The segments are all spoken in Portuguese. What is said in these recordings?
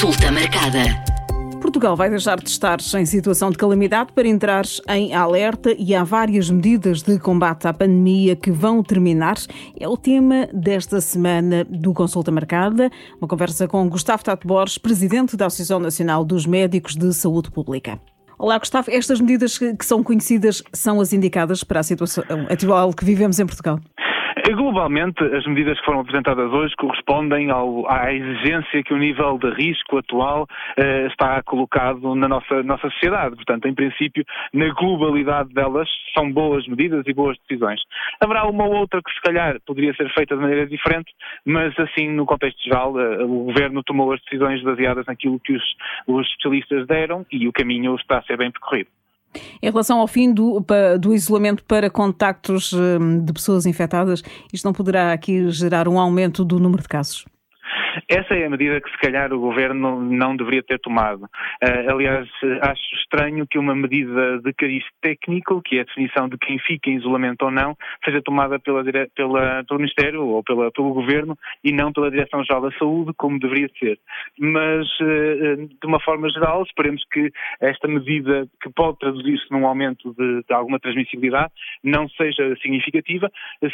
Consulta marcada. Portugal vai deixar de estar em situação de calamidade para entrar em alerta e há várias medidas de combate à pandemia que vão terminar. É o tema desta semana do Consulta Marcada. Uma conversa com Gustavo Tato Borges, presidente da Associação Nacional dos Médicos de Saúde Pública. Olá, Gustavo. Estas medidas que são conhecidas são as indicadas para a situação atual que vivemos em Portugal? Globalmente, as medidas que foram apresentadas hoje correspondem ao, à exigência que o nível de risco atual eh, está colocado na nossa, nossa sociedade. Portanto, em princípio, na globalidade delas, são boas medidas e boas decisões. Haverá uma ou outra que, se calhar, poderia ser feita de maneira diferente, mas, assim, no contexto geral, eh, o Governo tomou as decisões baseadas naquilo que os, os especialistas deram e o caminho está a ser bem percorrido. Em relação ao fim do, do, isolamento para contactos hum, de pessoas infectadas, isto não poderá aqui gerar um aumento do número de casos? Essa é a medida que se calhar o governo não deveria ter tomado. Uh, aliás, acho estranho que uma medida de cariz técnico, que é a definição de quem fica em isolamento ou não, seja tomada pela, pela, pelo Ministério ou pela, pelo Governo e não pela Direção-Geral da Saúde, como deveria ser. Mas, uh, de uma forma geral, esperemos que esta medida, que pode traduzir-se num aumento de, de alguma transmissibilidade, não seja significativa,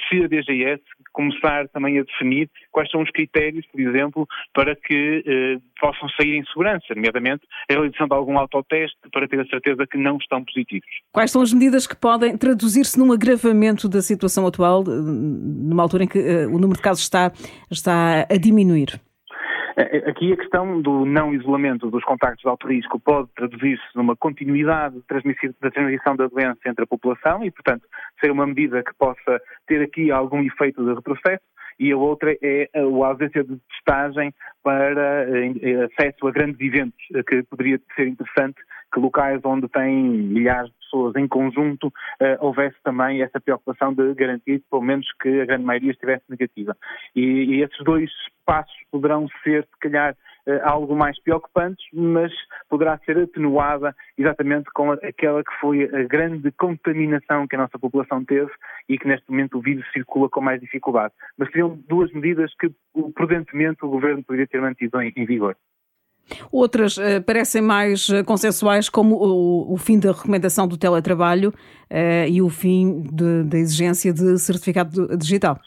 se a DGS começar também a definir quais são os critérios, por exemplo, para que eh, possam sair em segurança, nomeadamente a realização de algum autoteste para ter a certeza que não estão positivos. Quais são as medidas que podem traduzir-se num agravamento da situação atual, numa altura em que eh, o número de casos está, está a diminuir? É, é, aqui a questão do não isolamento dos contactos de alto risco pode traduzir-se numa continuidade da transmissão da doença entre a população e, portanto, ser uma medida que possa ter aqui algum efeito de retrocesso e a outra é a ausência de testagem para eh, acesso a grandes eventos, eh, que poderia ser interessante que locais onde tem milhares pessoas em conjunto uh, houvesse também essa preocupação de garantir, pelo menos, que a grande maioria estivesse negativa. E, e esses dois passos poderão ser, se calhar, uh, algo mais preocupantes, mas poderá ser atenuada exatamente com aquela que foi a grande contaminação que a nossa população teve e que neste momento o vírus circula com mais dificuldade. Mas seriam duas medidas que, prudentemente, o Governo poderia ter mantido em, em vigor. Outras uh, parecem mais uh, consensuais, como o, o, fim da recomendação do teletrabalho uh, e o fim da exigência de certificado digital.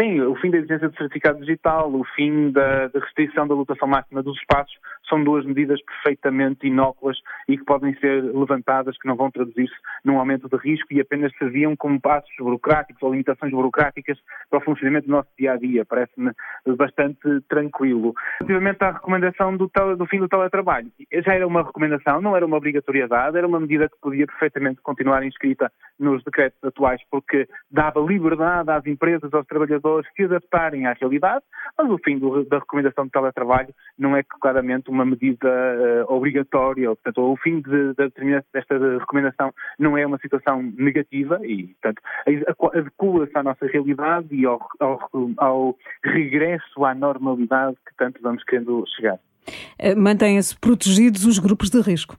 Sim, o fim da exigência de certificado digital, o fim da, da, restrição da lotação máxima dos espaços, são duas medidas perfeitamente inócuas e que podem ser levantadas, que não vão traduzir-se num aumento de risco e apenas serviam como passos burocráticos ou limitações burocráticas para o funcionamento do nosso dia a dia. Parece-me bastante tranquilo. Relativamente à recomendação do, do fim do teletrabalho, já era uma recomendação, não era uma obrigatoriedade, era uma medida que podia perfeitamente continuar inscrita nos decretos atuais, porque dava liberdade às empresas, aos trabalhadores se adaptarem à realidade, mas o fim do, da recomendação de teletrabalho não é claramente uma medida uh, obrigatória, portanto, o fim de, de, desta recomendação não é uma situação negativa e, portanto, adequa-se à nossa realidade e ao, ao, ao regresso à normalidade que tanto vamos querendo chegar. Eh, mantêm-se protegidos os grupos de risco.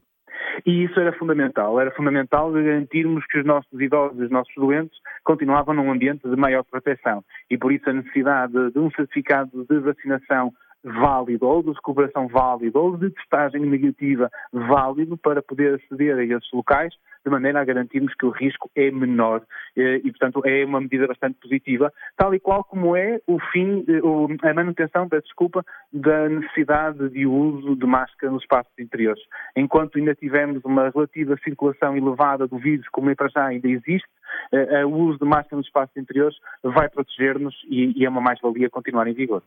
E isso era fundamental. Era fundamental garantirmos que os nossos idosos, os nossos doentes, continuavam num ambiente de maior proteção. E por isso a necessidade de um certificado de vacinação válido, ou de recuperação válido, ou de testagem negativa válido para poder aceder a esses locais, de maneira a garantirmos que o risco é menor. E, portanto, é uma medida bastante positiva, tal e qual como é o fim, a manutenção, peço desculpa, da necessidade de uso de máscara nos espaços interiores. Enquanto ainda tivermos uma relativa circulação elevada do vírus, como é para já ainda existe, o uso de máscara nos espaços interiores vai proteger-nos e é uma mais-valia continuar em vigor.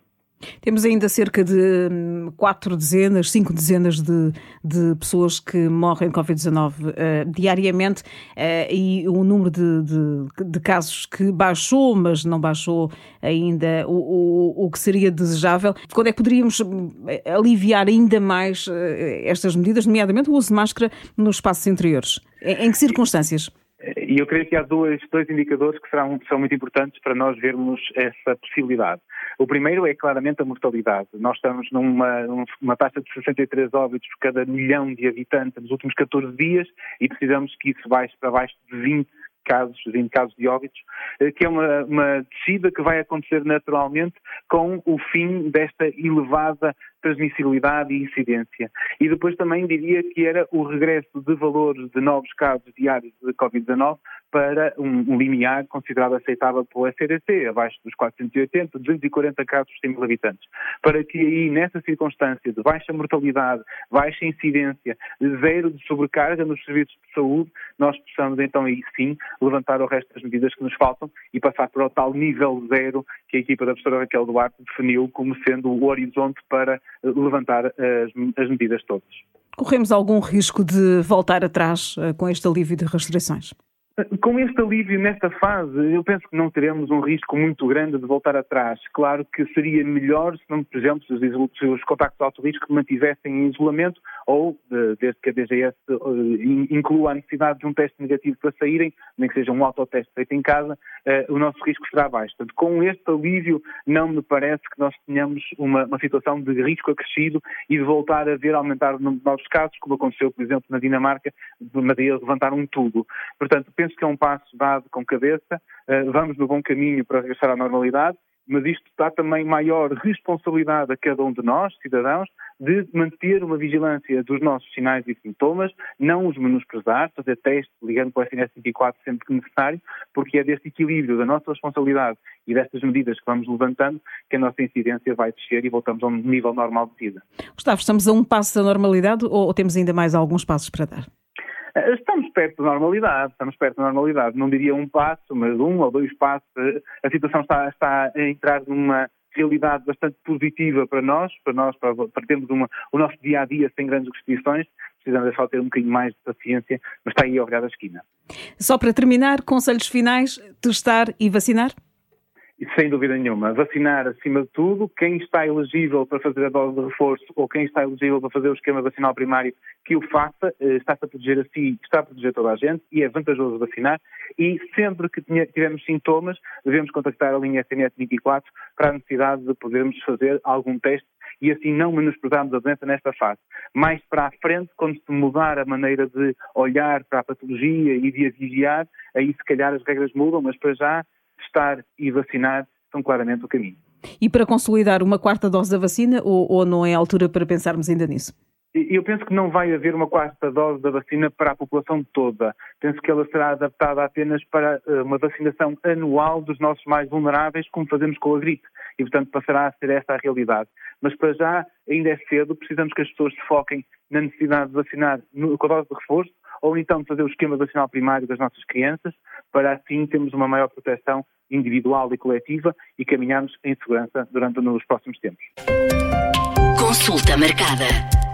Temos ainda cerca de hum, quatro dezenas, cinco dezenas de, de pessoas que morrem de Covid-19 uh, diariamente uh, e o número de, de, de, casos que baixou, mas não baixou ainda o, o, o, que seria desejável. Quando é que poderíamos hum, aliviar ainda mais uh, estas medidas, nomeadamente o uso de máscara nos espaços interiores? Em, em que circunstâncias? E eu creio que há dois, dois indicadores que serão, são muito importantes para nós vermos essa possibilidade. O primeiro é claramente a mortalidade. Nós estamos numa, taxa de 63 óbitos por cada milhão de habitantes nos últimos 14 dias e precisamos que isso baixe para baixo de 20 casos, 20 casos de óbitos, eh, que é uma, uma descida que vai acontecer naturalmente com o fim desta elevada transmissibilidade e incidência. E depois também diria que era o regresso de valores de novos casos diários de Covid-19 para um, limiar considerado aceitável pelo SCDC, abaixo dos 480, 240 casos por 100 mil habitantes. Para que aí, nessa circunstância de baixa mortalidade, baixa incidência, zero de sobrecarga nos serviços de saúde, nós possamos então aí sim levantar o resto das medidas que nos faltam e passar para o tal nível zero que a equipa da professora Raquel Duarte definiu como sendo o horizonte para levantar as, as medidas todas. Corremos algum risco de voltar atrás eh, com este alívio de restrições? Com este alívio nesta fase, eu penso que não teremos um risco muito grande de voltar atrás. Claro que seria melhor se, por exemplo, se os, se os contactos de alto risco mantivessem em isolamento ou, desde que a DGS eh, inclua a necessidade de um teste negativo para saírem, nem que seja um autoteste feito em casa, eh, o nosso risco será baixo. Portanto, com este alívio, não me parece que nós tenhamos uma, uma situação de risco acrescido e de voltar a ver aumentar o número de novos casos, como aconteceu, por exemplo, na Dinamarca, mas aí levantaram um tubo. Portanto, penso que é um passo dado com cabeça, eh, vamos no bom caminho para regressar à normalidade, mas isto dá também maior responsabilidade a cada um de nós, cidadãos, de manter uma vigilância dos nossos sinais e sintomas, não os menosprezar, fazer testes ligando para o SNS 24 sempre que necessário, porque é deste equilíbrio da nossa responsabilidade e destas medidas que vamos levantando que a nossa incidência vai descer e voltamos a um nível normal de vida. Gustavo, estamos a um passo da normalidade ou temos ainda mais alguns passos para dar? Estamos perto da normalidade, estamos perto da normalidade. Não diria um passo, mas um ou dois passos. A situação está, está a entrar numa realidade bastante positiva para nós, para nós, para, para termos uma, o nosso dia a dia sem grandes restrições. Precisamos é só ter um bocadinho mais de paciência, mas está aí ao virar da esquina. Só para terminar, conselhos finais: testar e vacinar? Sem dúvida nenhuma. Vacinar acima de tudo. Quem está elegível para fazer a dose de reforço ou quem está elegível para fazer o esquema vacinal primário, que o faça. Eh, está-se a proteger a si, está a proteger toda a gente e é vantajoso vacinar. E sempre que tivermos sintomas, devemos contactar a linha SNS 24 para a necessidade de podermos fazer algum teste e assim não menosprezarmos a doença nesta fase. Mais para a frente, quando se mudar a maneira de olhar para a patologia e de a aí se calhar as regras mudam, mas para já testar e vacinar são claramente o caminho. E para consolidar uma quarta dose da vacina, ou, ou não é a altura para pensarmos ainda nisso? Eu penso que não vai haver uma quarta dose da vacina para a população toda. Penso que ela será adaptada apenas para eh, uma vacinação anual dos nossos mais vulneráveis, como fazemos com a gripe. E, portanto, passará a ser esta a realidade. Mas para já ainda é cedo, precisamos que as pessoas se foquem na necessidade de vacinar com a dose de reforço ou então fazer o esquema vacinal primário das nossas crianças, para assim termos uma maior proteção individual e coletiva e caminharmos em segurança durante nos próximos tempos. Consulta marcada.